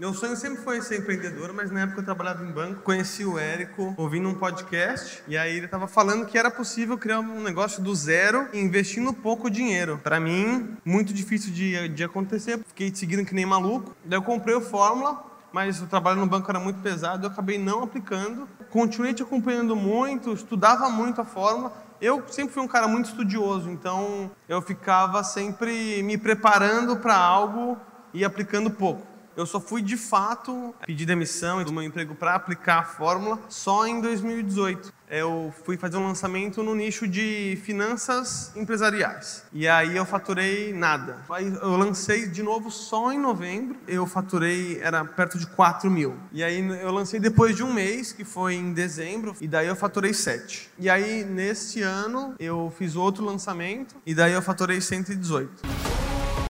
Meu sonho sempre foi ser empreendedor, mas na época eu trabalhava em banco, conheci o Érico ouvindo um podcast e aí ele estava falando que era possível criar um negócio do zero investindo pouco dinheiro. Para mim, muito difícil de, de acontecer, fiquei seguindo que nem maluco. Daí eu comprei o Fórmula, mas o trabalho no banco era muito pesado, eu acabei não aplicando. Continuei te acompanhando muito, estudava muito a fórmula. Eu sempre fui um cara muito estudioso, então eu ficava sempre me preparando para algo e aplicando pouco. Eu só fui de fato pedir demissão do meu emprego para aplicar a fórmula só em 2018. Eu fui fazer um lançamento no nicho de finanças empresariais. E aí eu faturei nada. Aí eu lancei de novo só em novembro. Eu faturei, era perto de 4 mil. E aí eu lancei depois de um mês, que foi em dezembro. E daí eu faturei 7. E aí neste ano eu fiz outro lançamento. E daí eu faturei 118.